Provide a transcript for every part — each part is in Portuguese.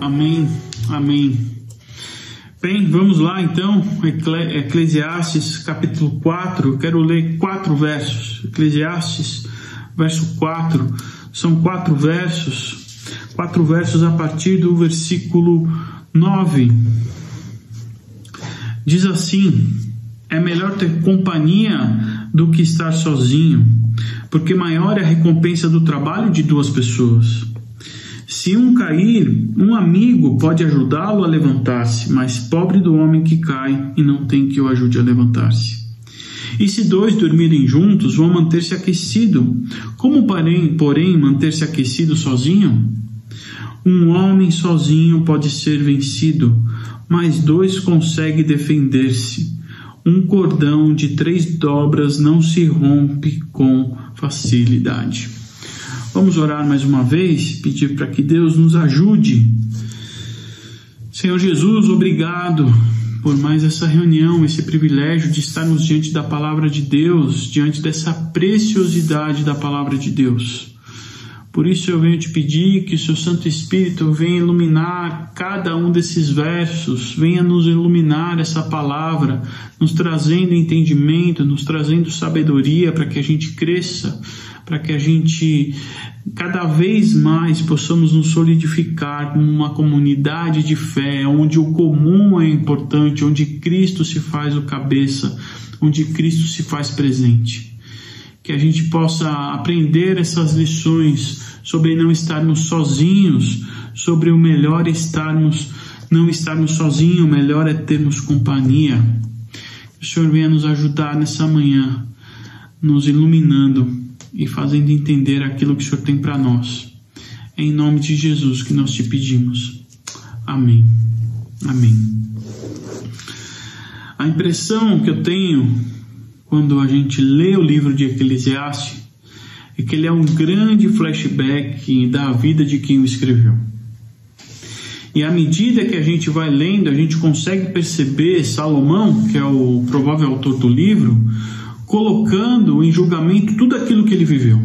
Amém, amém. Bem, vamos lá então, Eclesiastes capítulo 4, eu quero ler quatro versos. Eclesiastes, verso 4, são quatro versos, quatro versos a partir do versículo 9. Diz assim: É melhor ter companhia do que estar sozinho, porque maior é a recompensa do trabalho de duas pessoas. Se um cair, um amigo pode ajudá-lo a levantar-se, mas pobre do homem que cai e não tem que o ajude a levantar-se. E se dois dormirem juntos, vão manter-se aquecido. Como, porém, manter-se aquecido sozinho? Um homem sozinho pode ser vencido, mas dois conseguem defender-se. Um cordão de três dobras não se rompe com facilidade. Vamos orar mais uma vez, pedir para que Deus nos ajude. Senhor Jesus, obrigado por mais essa reunião, esse privilégio de estarmos diante da palavra de Deus, diante dessa preciosidade da palavra de Deus. Por isso eu venho te pedir que o seu Santo Espírito venha iluminar cada um desses versos, venha nos iluminar essa palavra, nos trazendo entendimento, nos trazendo sabedoria para que a gente cresça, para que a gente cada vez mais possamos nos solidificar como uma comunidade de fé, onde o comum é importante, onde Cristo se faz o cabeça, onde Cristo se faz presente. Que a gente possa aprender essas lições sobre não estarmos sozinhos, sobre o melhor estarmos não estarmos sozinhos, o melhor é termos companhia. Que o Senhor venha nos ajudar nessa manhã, nos iluminando e fazendo entender aquilo que o Senhor tem para nós. É em nome de Jesus que nós te pedimos. Amém. Amém. A impressão que eu tenho quando a gente lê o livro de Eclesiastes é que ele é um grande flashback da vida de quem o escreveu. E à medida que a gente vai lendo, a gente consegue perceber Salomão, que é o provável autor do livro, colocando em julgamento tudo aquilo que ele viveu.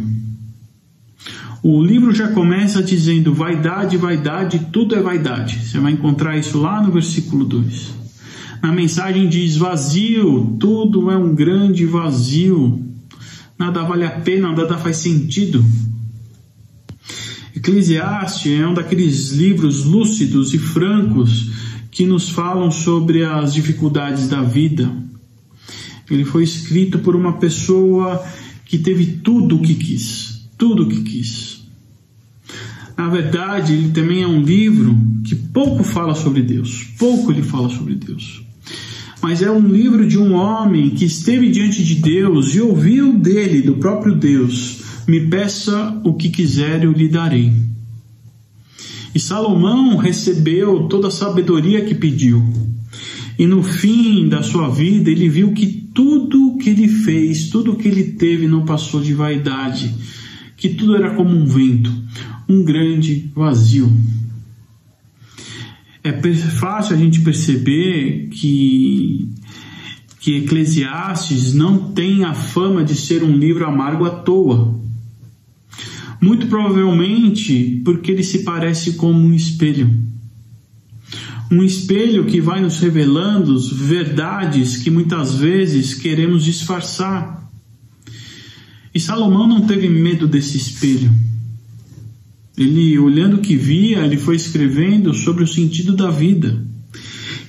O livro já começa dizendo vaidade, vaidade, tudo é vaidade. Você vai encontrar isso lá no versículo 2. Na mensagem diz vazio, tudo é um grande vazio. Nada vale a pena, nada faz sentido. Eclesiastes é um daqueles livros lúcidos e francos que nos falam sobre as dificuldades da vida, ele foi escrito por uma pessoa que teve tudo o que quis, tudo o que quis. Na verdade, ele também é um livro que pouco fala sobre Deus, pouco ele fala sobre Deus. Mas é um livro de um homem que esteve diante de Deus e ouviu dele, do próprio Deus: Me peça o que quiser, eu lhe darei. E Salomão recebeu toda a sabedoria que pediu. E no fim da sua vida, ele viu que tudo que ele fez, tudo que ele teve não passou de vaidade, que tudo era como um vento, um grande vazio. É fácil a gente perceber que que Eclesiastes não tem a fama de ser um livro amargo à toa. Muito provavelmente porque ele se parece como um espelho um espelho que vai nos revelando verdades que muitas vezes queremos disfarçar. E Salomão não teve medo desse espelho. Ele, olhando o que via, ele foi escrevendo sobre o sentido da vida.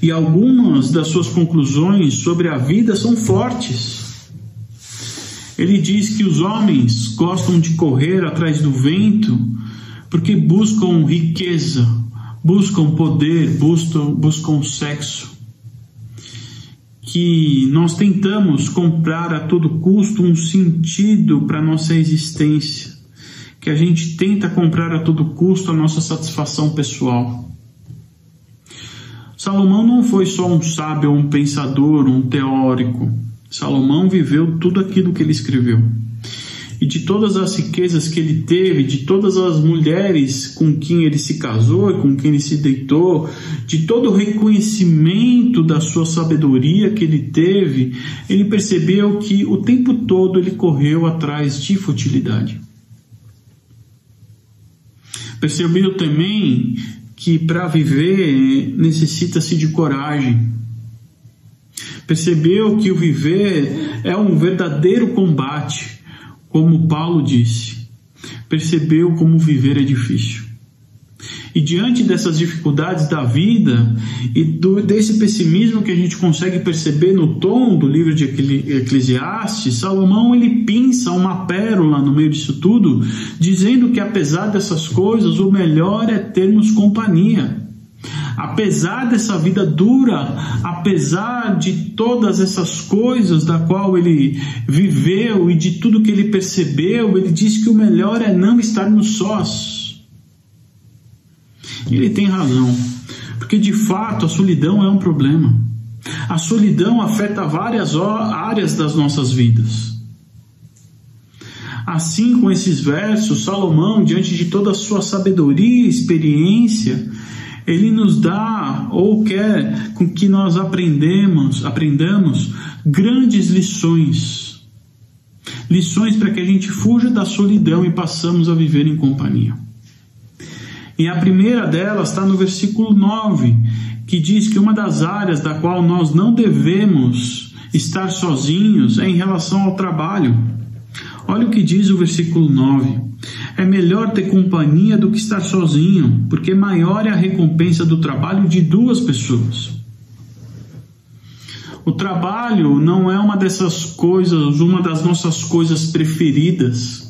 E algumas das suas conclusões sobre a vida são fortes. Ele diz que os homens gostam de correr atrás do vento porque buscam riqueza, buscam poder, buscam, buscam sexo. Que nós tentamos comprar a todo custo um sentido para nossa existência. Que a gente tenta comprar a todo custo a nossa satisfação pessoal. Salomão não foi só um sábio, um pensador, um teórico. Salomão viveu tudo aquilo que ele escreveu e de todas as riquezas que ele teve, de todas as mulheres com quem ele se casou e com quem ele se deitou, de todo o reconhecimento da sua sabedoria que ele teve, ele percebeu que o tempo todo ele correu atrás de futilidade. Percebeu também que para viver necessita-se de coragem. Percebeu que o viver é um verdadeiro combate, como Paulo disse. Percebeu como viver é difícil. E diante dessas dificuldades da vida e do, desse pessimismo que a gente consegue perceber no tom do livro de Eclesiastes, Salomão ele pinça uma pérola no meio disso tudo, dizendo que apesar dessas coisas, o melhor é termos companhia. Apesar dessa vida dura, apesar de todas essas coisas da qual ele viveu e de tudo que ele percebeu, ele diz que o melhor é não estarmos sós. Ele tem razão, porque de fato a solidão é um problema. A solidão afeta várias áreas das nossas vidas. Assim, com esses versos, Salomão, diante de toda a sua sabedoria e experiência, ele nos dá ou quer com que nós aprendemos, aprendamos grandes lições. Lições para que a gente fuja da solidão e passamos a viver em companhia. E a primeira delas está no versículo 9, que diz que uma das áreas da qual nós não devemos estar sozinhos é em relação ao trabalho. Olha o que diz o versículo 9: É melhor ter companhia do que estar sozinho, porque maior é a recompensa do trabalho de duas pessoas. O trabalho não é uma dessas coisas, uma das nossas coisas preferidas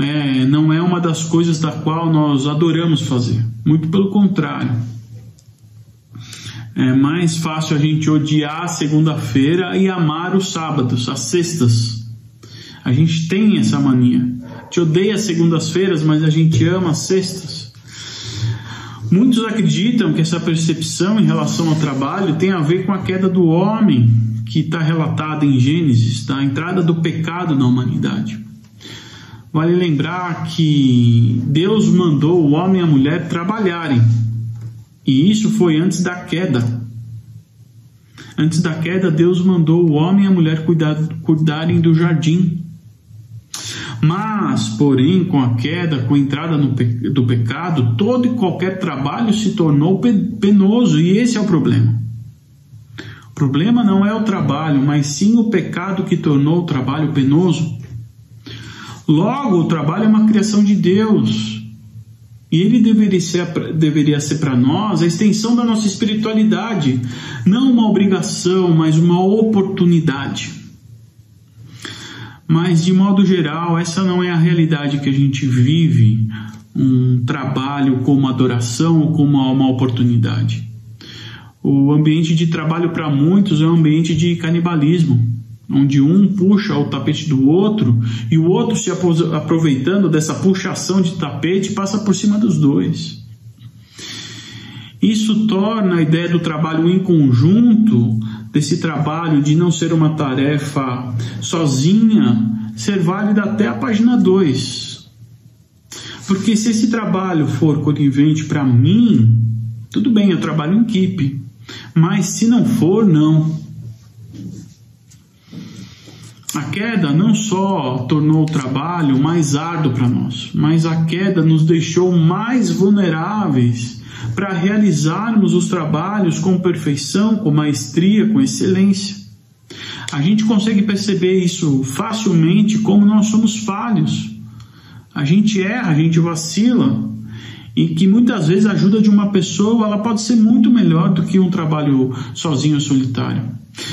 é, não é uma das coisas da qual nós adoramos fazer. Muito pelo contrário. É mais fácil a gente odiar a segunda-feira e amar os sábados, as sextas. A gente tem essa mania. A gente odeia as segundas-feiras, mas a gente ama as sextas. Muitos acreditam que essa percepção em relação ao trabalho tem a ver com a queda do homem, que está relatada em Gênesis, da entrada do pecado na humanidade. Vale lembrar que Deus mandou o homem e a mulher trabalharem. E isso foi antes da queda. Antes da queda, Deus mandou o homem e a mulher cuidar, cuidarem do jardim. Mas, porém, com a queda, com a entrada no, do pecado, todo e qualquer trabalho se tornou penoso, e esse é o problema. O problema não é o trabalho, mas sim o pecado que tornou o trabalho penoso. Logo, o trabalho é uma criação de Deus. E ele deveria ser, deveria ser para nós a extensão da nossa espiritualidade, não uma obrigação, mas uma oportunidade. Mas, de modo geral, essa não é a realidade que a gente vive um trabalho como adoração ou como uma oportunidade. O ambiente de trabalho para muitos é um ambiente de canibalismo onde um puxa o tapete do outro e o outro, se aproveitando dessa puxação de tapete, passa por cima dos dois. Isso torna a ideia do trabalho em conjunto, desse trabalho de não ser uma tarefa sozinha, ser válida até a página 2. Porque se esse trabalho for conivente para mim, tudo bem, eu trabalho em equipe. Mas se não for, não. A queda não só tornou o trabalho mais árduo para nós, mas a queda nos deixou mais vulneráveis para realizarmos os trabalhos com perfeição, com maestria, com excelência. A gente consegue perceber isso facilmente como nós somos falhos. A gente erra, a gente vacila, e que muitas vezes a ajuda de uma pessoa ela pode ser muito melhor do que um trabalho sozinho solitário.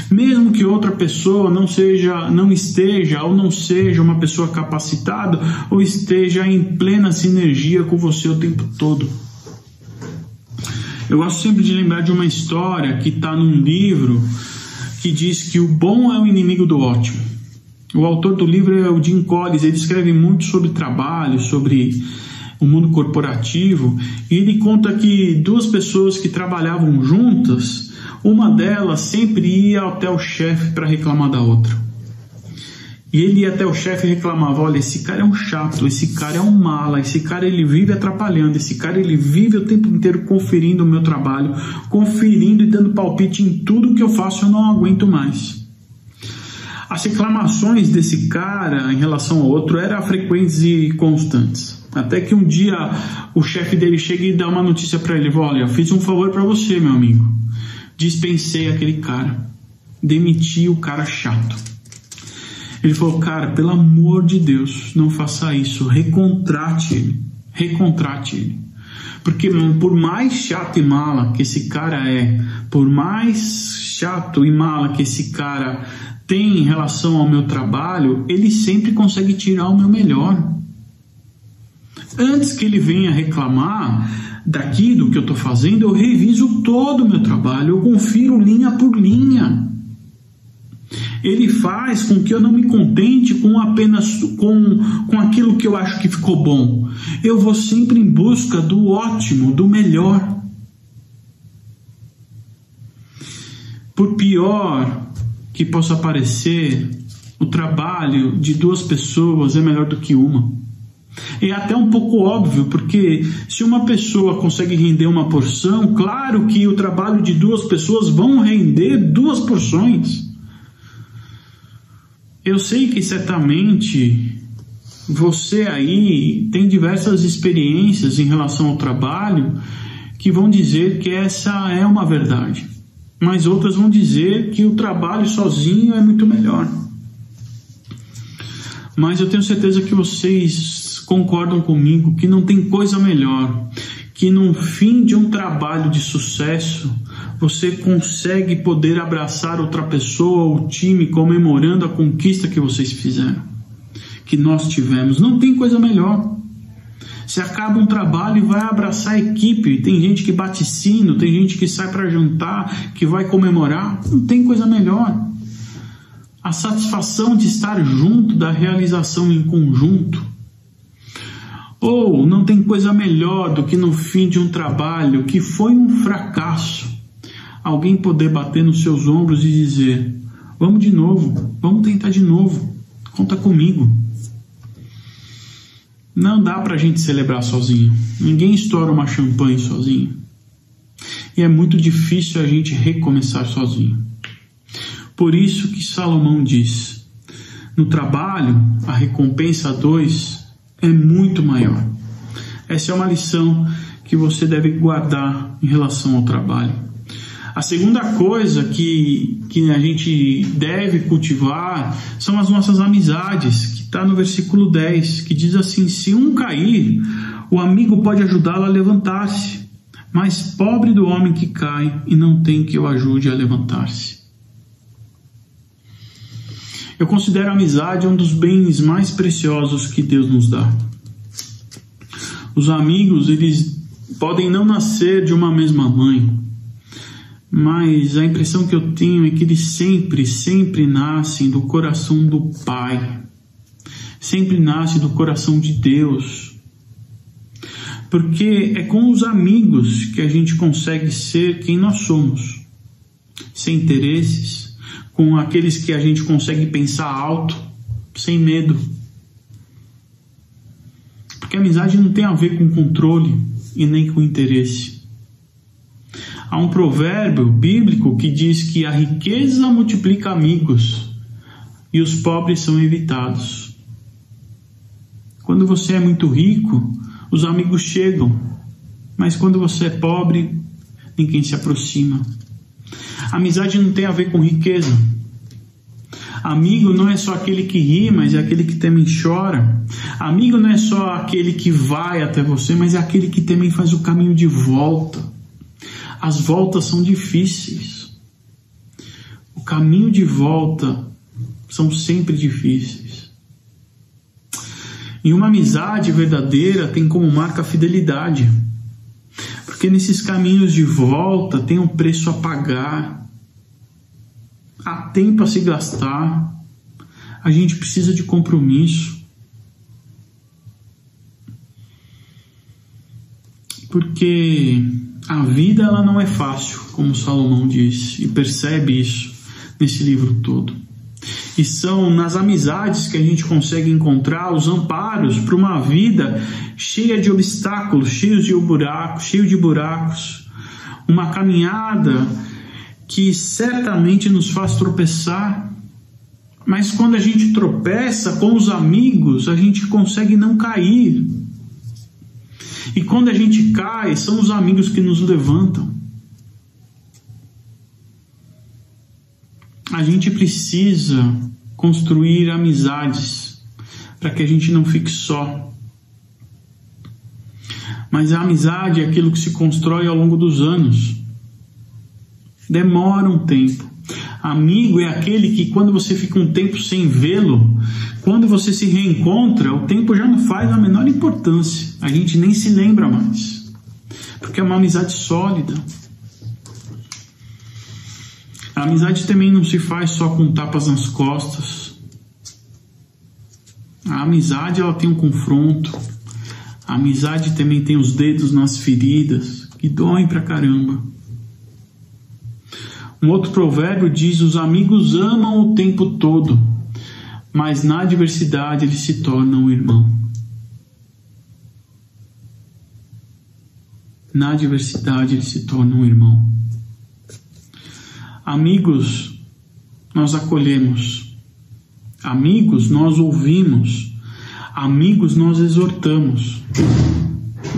Mesmo que outra pessoa não seja, não esteja ou não seja uma pessoa capacitada ou esteja em plena sinergia com você o tempo todo. Eu gosto sempre de lembrar de uma história que está num livro que diz que o bom é o inimigo do ótimo. O autor do livro é o Jim Collins, ele escreve muito sobre trabalho, sobre o mundo corporativo, e ele conta que duas pessoas que trabalhavam juntas uma delas sempre ia até o chefe para reclamar da outra. E ele ia até o chefe e reclamava: olha, esse cara é um chato, esse cara é um mala, esse cara ele vive atrapalhando, esse cara ele vive o tempo inteiro conferindo o meu trabalho, conferindo e dando palpite em tudo que eu faço, eu não aguento mais. As reclamações desse cara em relação ao outro eram frequentes e constantes. Até que um dia o chefe dele chega e dá uma notícia para ele: Olha, fiz um favor para você, meu amigo. Dispensei aquele cara. Demiti o cara chato. Ele falou: Cara, pelo amor de Deus, não faça isso. Recontrate ele. Recontrate ele. Porque por mais chato e mala que esse cara é, por mais chato e mala que esse cara tem em relação ao meu trabalho, ele sempre consegue tirar o meu melhor. Antes que ele venha reclamar daquilo que eu estou fazendo, eu reviso todo o meu trabalho, eu confiro linha por linha. Ele faz com que eu não me contente com apenas com, com aquilo que eu acho que ficou bom. Eu vou sempre em busca do ótimo, do melhor. Por pior que possa parecer, o trabalho de duas pessoas é melhor do que uma. É até um pouco óbvio, porque se uma pessoa consegue render uma porção, claro que o trabalho de duas pessoas vão render duas porções. Eu sei que certamente você aí tem diversas experiências em relação ao trabalho que vão dizer que essa é uma verdade, mas outras vão dizer que o trabalho sozinho é muito melhor. Mas eu tenho certeza que vocês concordam comigo que não tem coisa melhor que no fim de um trabalho de sucesso você consegue poder abraçar outra pessoa ou time comemorando a conquista que vocês fizeram, que nós tivemos. Não tem coisa melhor. Se acaba um trabalho e vai abraçar a equipe, tem gente que bate sino, tem gente que sai para jantar, que vai comemorar, não tem coisa melhor. A satisfação de estar junto, da realização em conjunto. Ou não tem coisa melhor do que no fim de um trabalho que foi um fracasso, alguém poder bater nos seus ombros e dizer: Vamos de novo, vamos tentar de novo, conta comigo. Não dá para a gente celebrar sozinho, ninguém estoura uma champanhe sozinho. E é muito difícil a gente recomeçar sozinho. Por isso que Salomão diz: no trabalho, a recompensa a dois é muito maior. Essa é uma lição que você deve guardar em relação ao trabalho. A segunda coisa que, que a gente deve cultivar são as nossas amizades, está no versículo 10, que diz assim: Se um cair, o amigo pode ajudá-lo a levantar-se, mas pobre do homem que cai e não tem que o ajude a levantar-se. Eu considero a amizade um dos bens mais preciosos que Deus nos dá. Os amigos, eles podem não nascer de uma mesma mãe, mas a impressão que eu tenho é que eles sempre, sempre nascem do coração do Pai, sempre nascem do coração de Deus. Porque é com os amigos que a gente consegue ser quem nós somos, sem interesses, com aqueles que a gente consegue pensar alto, sem medo. Porque amizade não tem a ver com controle e nem com interesse. Há um provérbio bíblico que diz que a riqueza multiplica amigos e os pobres são evitados. Quando você é muito rico, os amigos chegam, mas quando você é pobre, ninguém se aproxima. Amizade não tem a ver com riqueza. Amigo não é só aquele que ri, mas é aquele que também chora. Amigo não é só aquele que vai até você, mas é aquele que também faz o caminho de volta. As voltas são difíceis. O caminho de volta são sempre difíceis. E uma amizade verdadeira tem como marca a fidelidade. Porque nesses caminhos de volta tem um preço a pagar há tempo a se gastar, a gente precisa de compromisso. Porque a vida ela não é fácil, como Salomão disse, e percebe isso nesse livro todo. E são nas amizades que a gente consegue encontrar os amparos para uma vida cheia de obstáculos, cheios de buracos, cheio de buracos, uma caminhada que certamente nos faz tropeçar, mas quando a gente tropeça com os amigos, a gente consegue não cair. E quando a gente cai, são os amigos que nos levantam. A gente precisa construir amizades para que a gente não fique só. Mas a amizade é aquilo que se constrói ao longo dos anos. Demora um tempo. Amigo é aquele que, quando você fica um tempo sem vê-lo, quando você se reencontra, o tempo já não faz a menor importância. A gente nem se lembra mais. Porque é uma amizade sólida. A amizade também não se faz só com tapas nas costas. A amizade ela tem um confronto. A amizade também tem os dedos nas feridas, que doem pra caramba. Um outro provérbio diz: os amigos amam o tempo todo, mas na adversidade eles se tornam irmão. Na adversidade eles se tornam irmão. Amigos, nós acolhemos. Amigos, nós ouvimos. Amigos, nós exortamos.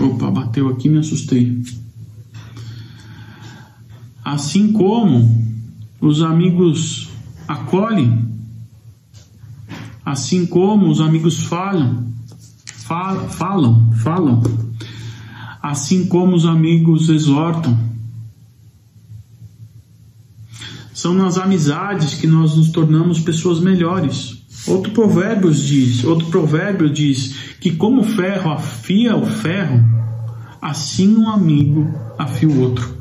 Opa, bateu aqui, me assustei. Assim como os amigos acolhem, assim como os amigos falam, falam, falam, falam, assim como os amigos exortam. São nas amizades que nós nos tornamos pessoas melhores. Outro provérbio diz, outro provérbio diz que como o ferro afia o ferro, assim um amigo afia o outro.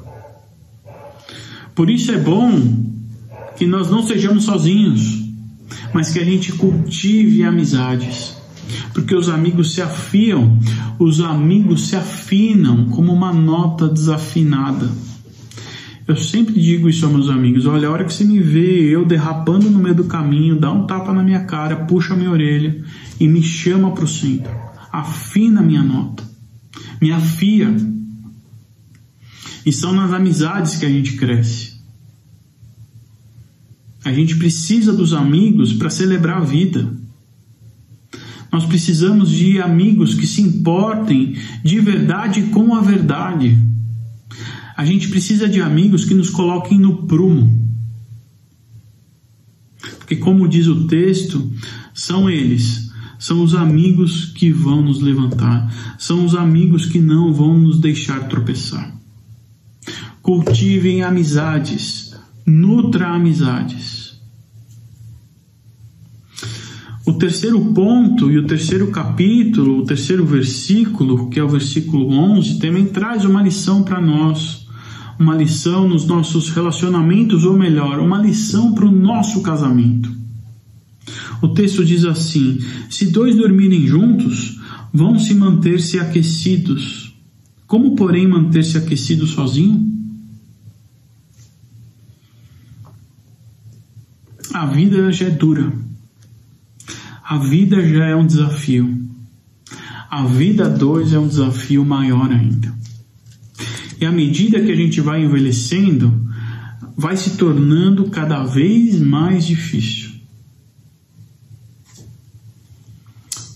Por isso é bom que nós não sejamos sozinhos, mas que a gente cultive amizades. Porque os amigos se afiam, os amigos se afinam como uma nota desafinada. Eu sempre digo isso aos meus amigos: olha, a hora que você me vê eu derrapando no meio do caminho, dá um tapa na minha cara, puxa a minha orelha e me chama para o centro. Afina a minha nota, me afia. E são nas amizades que a gente cresce. A gente precisa dos amigos para celebrar a vida. Nós precisamos de amigos que se importem de verdade com a verdade a gente precisa de amigos que nos coloquem no prumo. Porque, como diz o texto, são eles, são os amigos que vão nos levantar, são os amigos que não vão nos deixar tropeçar. Cultivem amizades, nutra amizades. O terceiro ponto e o terceiro capítulo, o terceiro versículo, que é o versículo 11, também traz uma lição para nós uma lição nos nossos relacionamentos, ou melhor, uma lição para o nosso casamento. O texto diz assim: Se dois dormirem juntos, vão se manter-se aquecidos. Como, porém, manter-se aquecido sozinho? A vida já é dura. A vida já é um desafio. A vida dois é um desafio maior ainda. E à medida que a gente vai envelhecendo, vai se tornando cada vez mais difícil.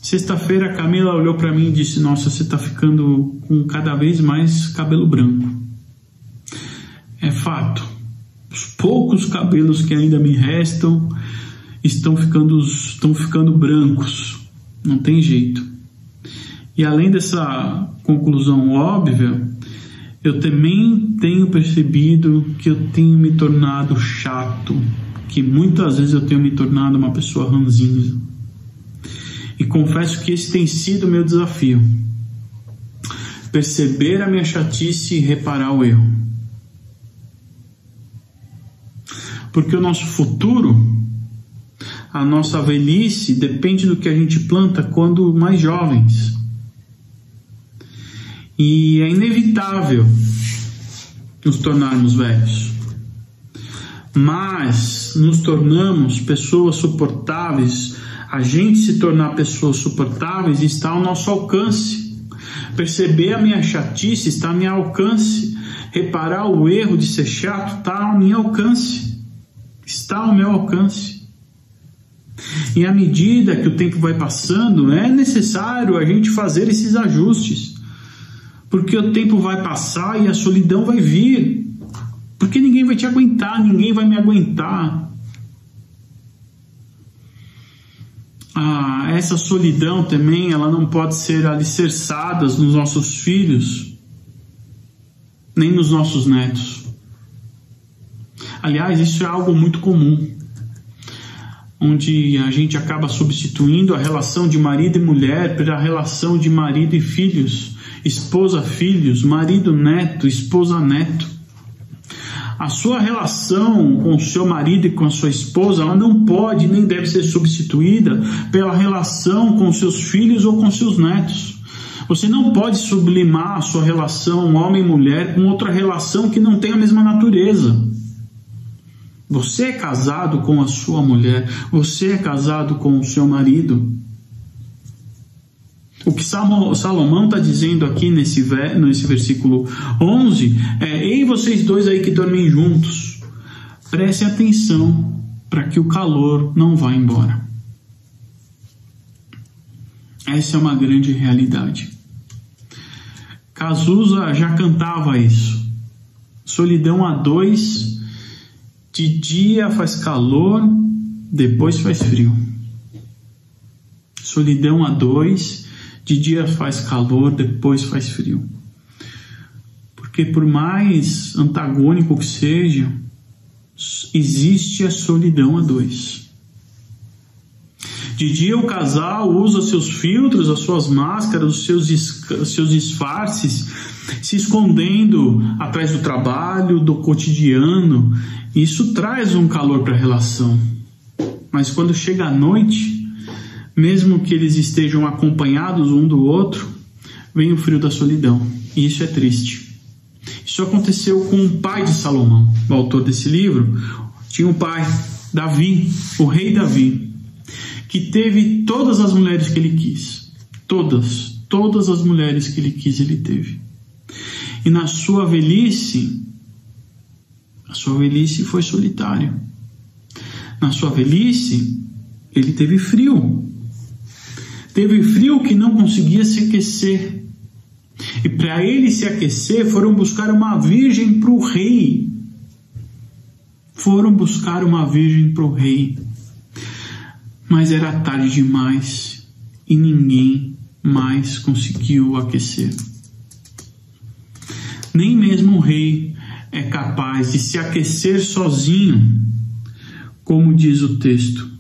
Sexta-feira a Camila olhou para mim e disse: Nossa, você está ficando com cada vez mais cabelo branco. É fato. Os poucos cabelos que ainda me restam estão ficando, estão ficando brancos. Não tem jeito. E além dessa conclusão óbvia, eu também tenho percebido que eu tenho me tornado chato, que muitas vezes eu tenho me tornado uma pessoa ranzinza. E confesso que esse tem sido o meu desafio. Perceber a minha chatice e reparar o erro. Porque o nosso futuro, a nossa velhice, depende do que a gente planta quando mais jovens. E é inevitável nos tornarmos velhos. Mas nos tornamos pessoas suportáveis. A gente se tornar pessoas suportáveis está ao nosso alcance. Perceber a minha chatice está ao meu alcance. Reparar o erro de ser chato está ao meu alcance. Está ao meu alcance. E à medida que o tempo vai passando, é necessário a gente fazer esses ajustes Porque o tempo vai passar e a solidão vai vir. Porque ninguém vai te aguentar, ninguém vai me aguentar. Ah, essa solidão também, ela não pode ser alicerçada nos nossos filhos, nem nos nossos netos. Aliás, isso é algo muito comum, onde a gente acaba substituindo a relação de marido e mulher pela relação de marido e filhos, esposa-filhos, marido-neto, esposa-neto a sua relação com o seu marido e com a sua esposa, ela não pode nem deve ser substituída pela relação com seus filhos ou com seus netos. Você não pode sublimar a sua relação homem-mulher com outra relação que não tem a mesma natureza. Você é casado com a sua mulher, você é casado com o seu marido. O que Salomão está dizendo aqui nesse, nesse versículo 11 é: Ei, vocês dois aí que dormem juntos, prestem atenção para que o calor não vá embora. Essa é uma grande realidade. Cazuza já cantava isso. Solidão a dois, de dia faz calor, depois faz frio. Solidão a dois, de dia faz calor, depois faz frio. Porque por mais antagônico que seja, existe a solidão a dois. De dia o casal usa seus filtros, as suas máscaras, os seus, seus disfarces, se escondendo atrás do trabalho, do cotidiano. Isso traz um calor para a relação. Mas quando chega a noite, mesmo que eles estejam acompanhados um do outro, vem o frio da solidão. E isso é triste. Isso aconteceu com o pai de Salomão, o autor desse livro. Tinha um pai, Davi, o rei Davi, que teve todas as mulheres que ele quis. Todas, todas as mulheres que ele quis, ele teve. E na sua velhice, a sua velhice foi solitária. Na sua velhice, ele teve frio. Teve frio que não conseguia se aquecer. E para ele se aquecer, foram buscar uma virgem para o rei. Foram buscar uma virgem para o rei. Mas era tarde demais e ninguém mais conseguiu aquecer. Nem mesmo o rei é capaz de se aquecer sozinho, como diz o texto.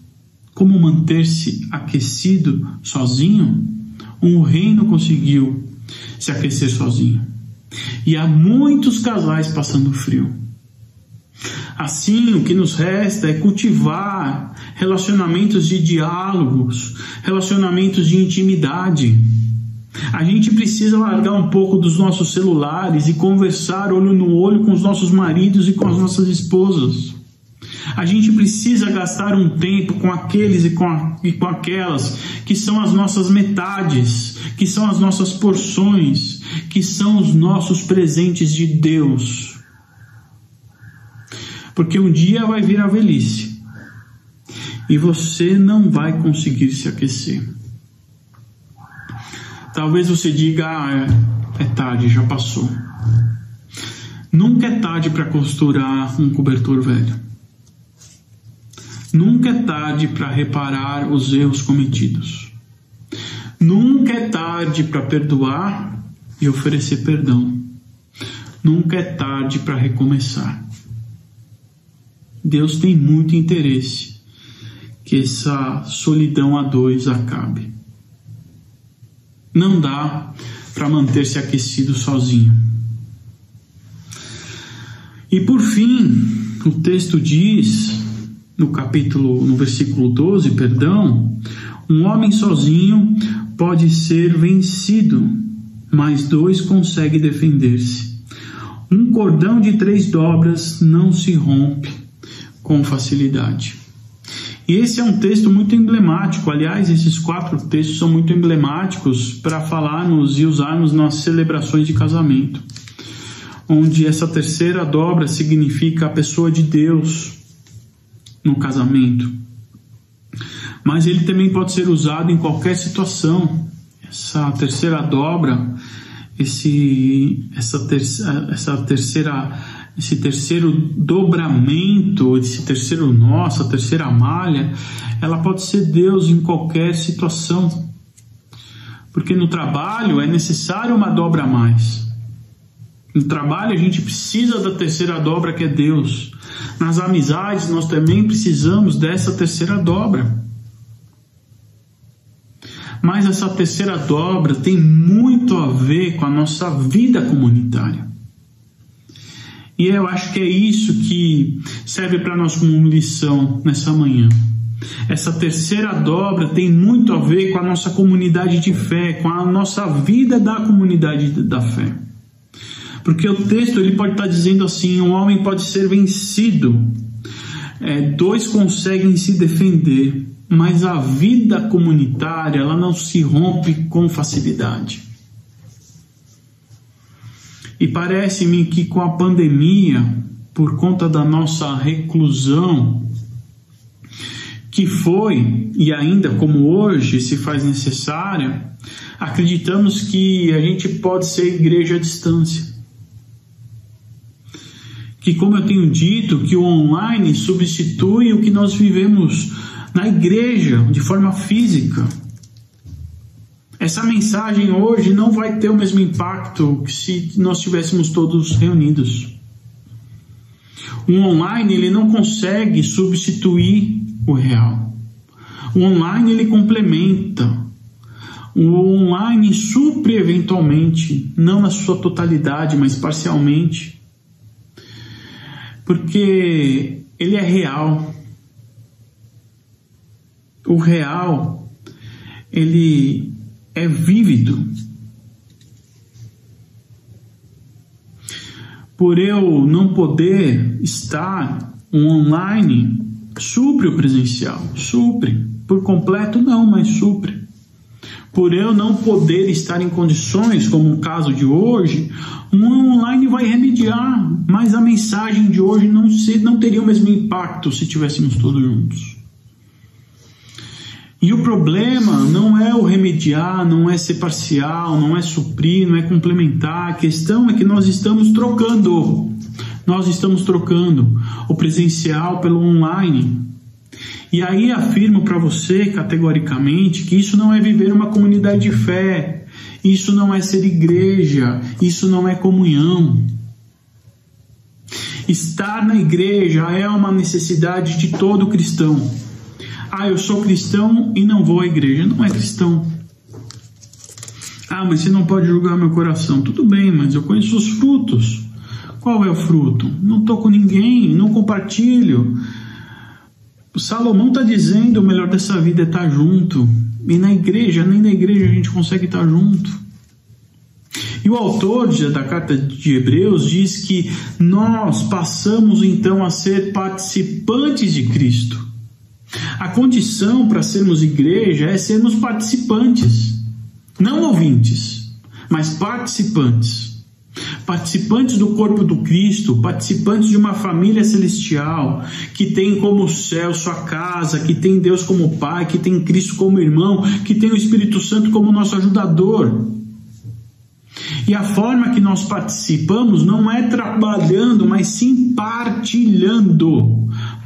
Como manter-se aquecido sozinho? Um reino conseguiu se aquecer sozinho. E há muitos casais passando frio. Assim, o que nos resta é cultivar relacionamentos de diálogos, relacionamentos de intimidade. A gente precisa largar um pouco dos nossos celulares e conversar olho no olho com os nossos maridos e com as nossas esposas. A gente precisa gastar um tempo com aqueles e com, a, e com aquelas que são as nossas metades, que são as nossas porções, que são os nossos presentes de Deus. Porque um dia vai vir a velhice e você não vai conseguir se aquecer. Talvez você diga: ah, é, é tarde, já passou. Nunca é tarde para costurar um cobertor velho. Nunca é tarde para reparar os erros cometidos. Nunca é tarde para perdoar e oferecer perdão. Nunca é tarde para recomeçar. Deus tem muito interesse que essa solidão a dois acabe. Não dá para manter-se aquecido sozinho. E por fim, o texto diz no capítulo, no versículo 12, perdão, um homem sozinho pode ser vencido, mas dois conseguem defender-se. Um cordão de três dobras não se rompe com facilidade. E esse é um texto muito emblemático. Aliás, esses quatro textos são muito emblemáticos para falarmos e usarmos nas celebrações de casamento, onde essa terceira dobra significa a pessoa de Deus, no casamento. Mas ele também pode ser usado em qualquer situação. Essa terceira dobra esse, essa, ter, essa terceira, esse terceiro dobramento, esse terceiro nó, essa terceira malha, ela pode ser Deus em qualquer situação. Porque no trabalho é necessário uma dobra a mais. No trabalho a gente precisa da terceira dobra que é Deus. Nas amizades nós também precisamos dessa terceira dobra. Mas essa terceira dobra tem muito a ver com a nossa vida comunitária. E eu acho que é isso que serve para nós como lição nessa manhã. Essa terceira dobra tem muito a ver com a nossa comunidade de fé, com a nossa vida da comunidade da fé. Porque o texto ele pode estar dizendo assim: um homem pode ser vencido, é, dois conseguem se defender, mas a vida comunitária ela não se rompe com facilidade. E parece-me que com a pandemia, por conta da nossa reclusão, que foi e ainda como hoje se faz necessária, acreditamos que a gente pode ser igreja à distância. Que, como eu tenho dito, que o online substitui o que nós vivemos na igreja, de forma física. Essa mensagem hoje não vai ter o mesmo impacto que se nós estivéssemos todos reunidos. O online ele não consegue substituir o real. O online ele complementa. O online supre eventualmente, não na sua totalidade, mas parcialmente. Porque ele é real o real ele é vívido. Por eu não poder estar online, supre o presencial, supre. Por completo, não, mas supre. Por eu não poder estar em condições, como o caso de hoje, um online vai remediar, mas a mensagem de hoje não, se, não teria o mesmo impacto se estivéssemos todos juntos. E o problema não é o remediar, não é ser parcial, não é suprir, não é complementar. A questão é que nós estamos trocando. Nós estamos trocando o presencial pelo online. E aí afirmo para você categoricamente que isso não é viver uma comunidade de fé, isso não é ser igreja, isso não é comunhão. Estar na igreja é uma necessidade de todo cristão. Ah, eu sou cristão e não vou à igreja. Não é cristão. Ah, mas você não pode julgar meu coração. Tudo bem, mas eu conheço os frutos. Qual é o fruto? Não estou com ninguém, não compartilho. O Salomão está dizendo o melhor dessa vida é estar tá junto. E na igreja, nem na igreja a gente consegue estar tá junto. E o autor da carta de Hebreus diz que nós passamos então a ser participantes de Cristo. A condição para sermos igreja é sermos participantes, não ouvintes, mas participantes. Participantes do corpo do Cristo, participantes de uma família celestial, que tem como céu sua casa, que tem Deus como Pai, que tem Cristo como irmão, que tem o Espírito Santo como nosso ajudador. E a forma que nós participamos não é trabalhando, mas sim partilhando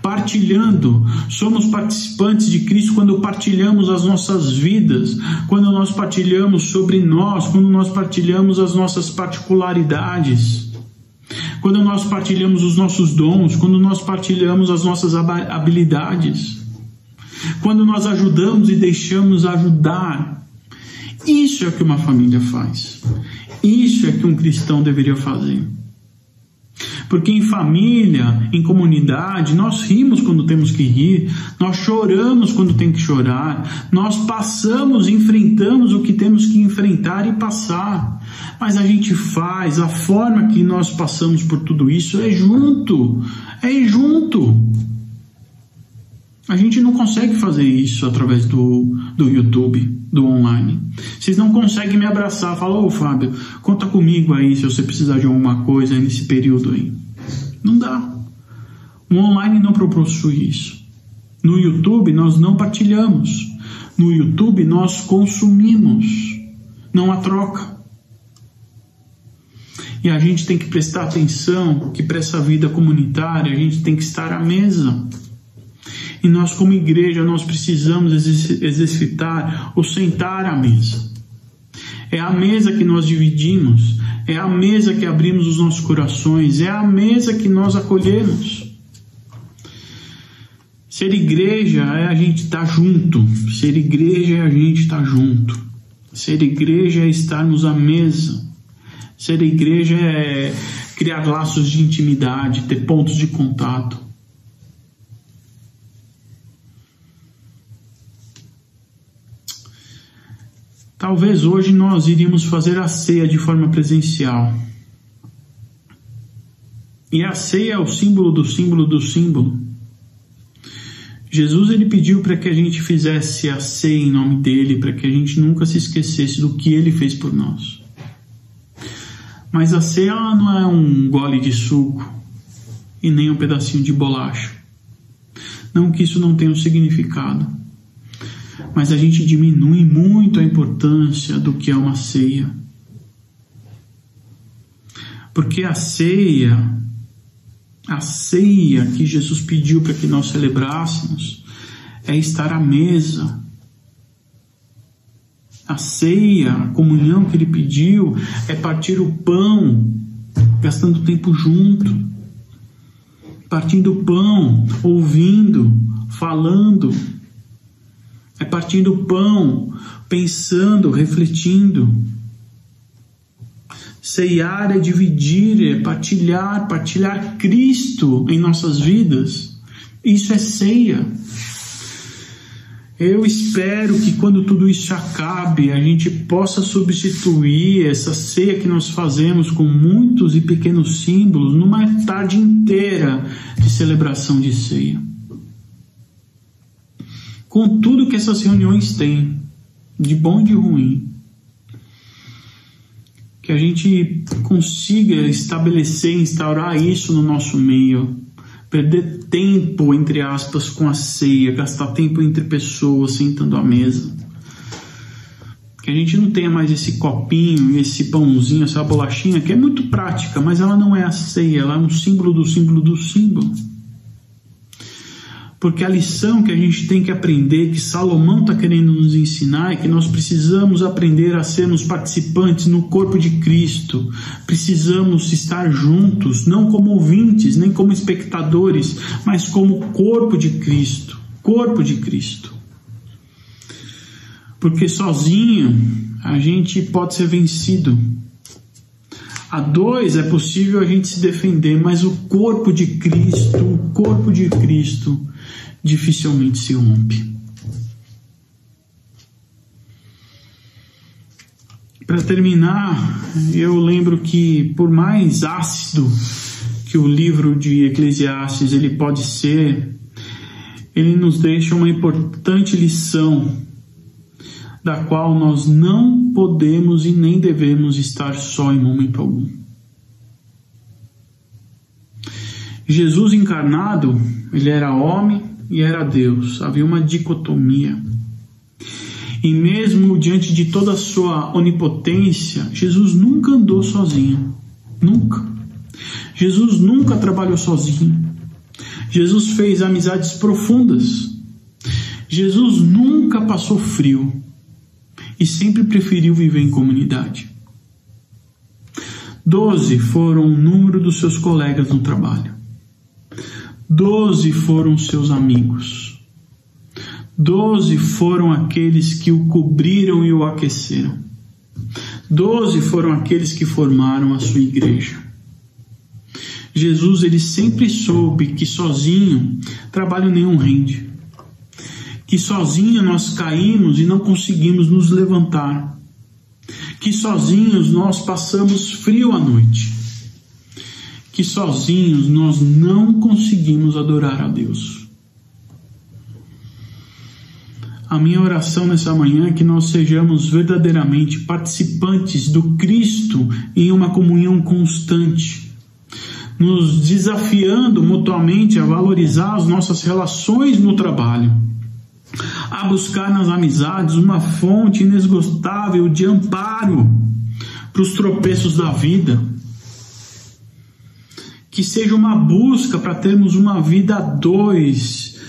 partilhando. Somos participantes de Cristo quando partilhamos as nossas vidas, quando nós partilhamos sobre nós, quando nós partilhamos as nossas particularidades. Quando nós partilhamos os nossos dons, quando nós partilhamos as nossas habilidades, quando nós ajudamos e deixamos ajudar, isso é o que uma família faz. Isso é que um cristão deveria fazer. Porque em família, em comunidade, nós rimos quando temos que rir, nós choramos quando tem que chorar, nós passamos, enfrentamos o que temos que enfrentar e passar. Mas a gente faz, a forma que nós passamos por tudo isso é junto, é junto. A gente não consegue fazer isso através do, do YouTube, do online. Vocês não conseguem me abraçar, falar, ô Fábio, conta comigo aí se você precisar de alguma coisa nesse período aí. Não dá. O online não possui isso. No YouTube nós não partilhamos. No YouTube nós consumimos. Não há troca. E a gente tem que prestar atenção que para essa vida comunitária a gente tem que estar à mesa. E nós, como igreja, nós precisamos exercitar ou sentar à mesa. É a mesa que nós dividimos, é a mesa que abrimos os nossos corações, é a mesa que nós acolhemos. Ser igreja é a gente estar tá junto. Ser igreja é a gente estar tá junto. Ser igreja é estarmos à mesa. Ser igreja é criar laços de intimidade, ter pontos de contato. Talvez hoje nós iríamos fazer a ceia de forma presencial. E a ceia é o símbolo do símbolo do símbolo. Jesus ele pediu para que a gente fizesse a ceia em nome dele, para que a gente nunca se esquecesse do que ele fez por nós. Mas a ceia não é um gole de suco e nem um pedacinho de bolacha. Não que isso não tenha um significado, mas a gente diminui muito a importância do que é uma ceia. Porque a ceia a ceia que Jesus pediu para que nós celebrássemos é estar à mesa. A ceia, a comunhão que ele pediu é partir o pão, gastando tempo junto, partindo o pão, ouvindo, falando, é partindo o pão, pensando, refletindo. Ceiar é dividir, é partilhar, partilhar Cristo em nossas vidas. Isso é ceia. Eu espero que quando tudo isso acabe, a gente possa substituir essa ceia que nós fazemos com muitos e pequenos símbolos numa tarde inteira de celebração de ceia. Com tudo que essas reuniões têm, de bom e de ruim, que a gente consiga estabelecer, instaurar isso no nosso meio, perder tempo, entre aspas, com a ceia, gastar tempo entre pessoas, sentando à mesa. Que a gente não tenha mais esse copinho, esse pãozinho, essa bolachinha, que é muito prática, mas ela não é a ceia, ela é um símbolo do símbolo do símbolo. Porque a lição que a gente tem que aprender, que Salomão está querendo nos ensinar, é que nós precisamos aprender a sermos participantes no corpo de Cristo. Precisamos estar juntos, não como ouvintes, nem como espectadores, mas como corpo de Cristo. Corpo de Cristo. Porque sozinho a gente pode ser vencido. A dois é possível a gente se defender, mas o corpo de Cristo, o corpo de Cristo, dificilmente se rompe. Para terminar, eu lembro que por mais ácido que o livro de Eclesiastes ele pode ser, ele nos deixa uma importante lição da qual nós não podemos e nem devemos estar só em momento algum. Jesus encarnado, ele era homem e era Deus. Havia uma dicotomia. E mesmo diante de toda a sua onipotência, Jesus nunca andou sozinho. Nunca. Jesus nunca trabalhou sozinho. Jesus fez amizades profundas. Jesus nunca passou frio e sempre preferiu viver em comunidade. Doze foram o número dos seus colegas no trabalho. Doze foram seus amigos. Doze foram aqueles que o cobriram e o aqueceram. Doze foram aqueles que formaram a sua igreja. Jesus ele sempre soube que sozinho trabalho nenhum rende. Que sozinho nós caímos e não conseguimos nos levantar. Que sozinhos nós passamos frio à noite que sozinhos nós não conseguimos adorar a Deus. A minha oração nessa manhã é que nós sejamos verdadeiramente participantes do Cristo em uma comunhão constante, nos desafiando mutuamente a valorizar as nossas relações no trabalho, a buscar nas amizades uma fonte inesgotável de amparo para os tropeços da vida que seja uma busca para termos uma vida a dois,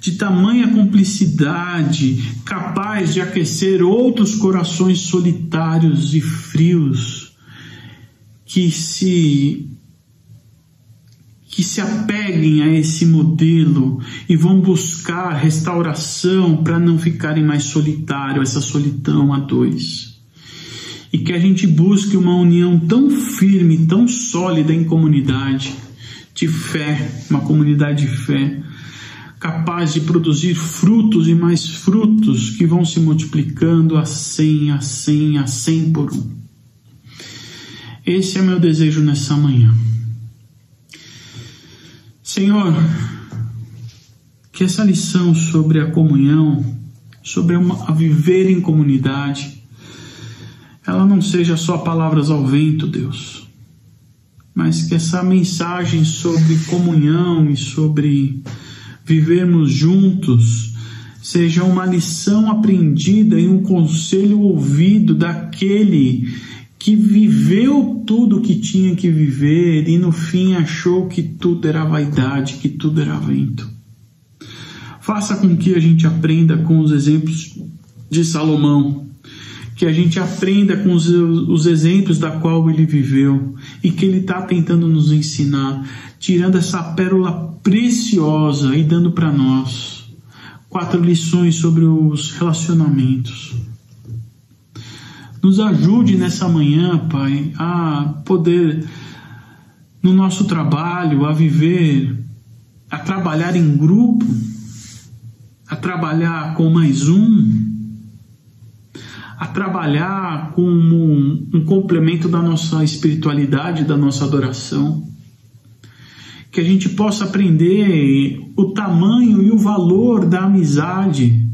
de tamanha cumplicidade, capaz de aquecer outros corações solitários e frios, que se que se apeguem a esse modelo e vão buscar restauração para não ficarem mais solitários, essa solidão a dois. E que a gente busque uma união tão firme, tão sólida em comunidade, de fé, uma comunidade de fé, capaz de produzir frutos e mais frutos que vão se multiplicando a cem, a cem, a cem por um. Esse é meu desejo nessa manhã. Senhor, que essa lição sobre a comunhão, sobre uma, a viver em comunidade, ela não seja só palavras ao vento, Deus, mas que essa mensagem sobre comunhão e sobre vivermos juntos seja uma lição aprendida e um conselho ouvido daquele que viveu tudo o que tinha que viver e no fim achou que tudo era vaidade, que tudo era vento. Faça com que a gente aprenda com os exemplos de Salomão, que a gente aprenda com os, os exemplos da qual ele viveu e que ele está tentando nos ensinar, tirando essa pérola preciosa e dando para nós quatro lições sobre os relacionamentos. Nos ajude nessa manhã, Pai, a poder, no nosso trabalho, a viver, a trabalhar em grupo, a trabalhar com mais um, a trabalhar como um, um complemento da nossa espiritualidade, da nossa adoração. Que a gente possa aprender o tamanho e o valor da amizade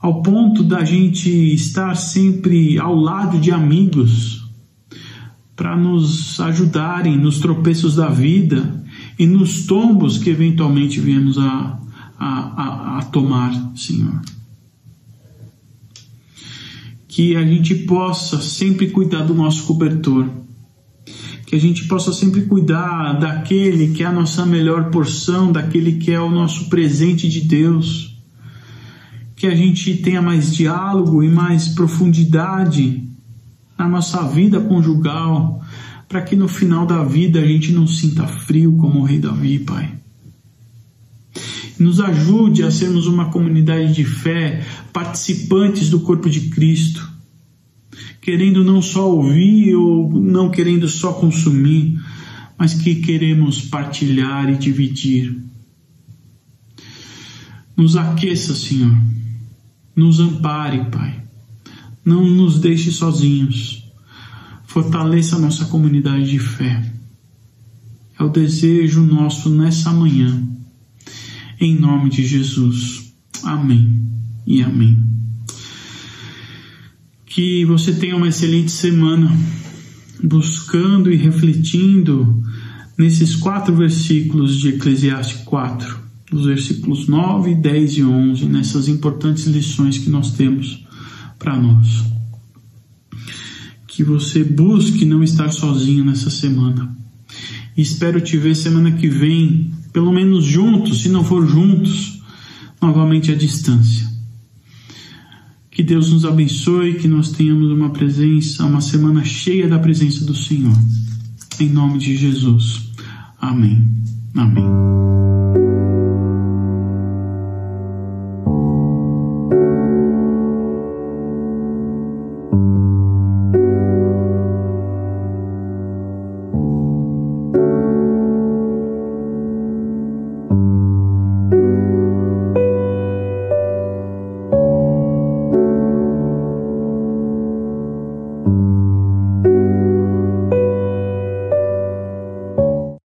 ao ponto da gente estar sempre ao lado de amigos para nos ajudarem nos tropeços da vida e nos tombos que eventualmente viemos a, a, a, a tomar, Senhor. Que a gente possa sempre cuidar do nosso cobertor, que a gente possa sempre cuidar daquele que é a nossa melhor porção, daquele que é o nosso presente de Deus que a gente tenha mais diálogo e mais profundidade na nossa vida conjugal, para que no final da vida a gente não sinta frio como o rei Davi, Pai. Nos ajude a sermos uma comunidade de fé, participantes do corpo de Cristo, querendo não só ouvir ou não querendo só consumir, mas que queremos partilhar e dividir. Nos aqueça, Senhor nos ampare, Pai. Não nos deixe sozinhos. Fortaleça a nossa comunidade de fé. É o desejo nosso nessa manhã. Em nome de Jesus. Amém e amém. Que você tenha uma excelente semana, buscando e refletindo nesses quatro versículos de Eclesiastes 4 nos versículos 9, 10 e 11, nessas importantes lições que nós temos para nós. Que você busque não estar sozinho nessa semana. E espero te ver semana que vem, pelo menos juntos, se não for juntos, novamente à distância. Que Deus nos abençoe, que nós tenhamos uma presença, uma semana cheia da presença do Senhor. Em nome de Jesus. Amém. Amém.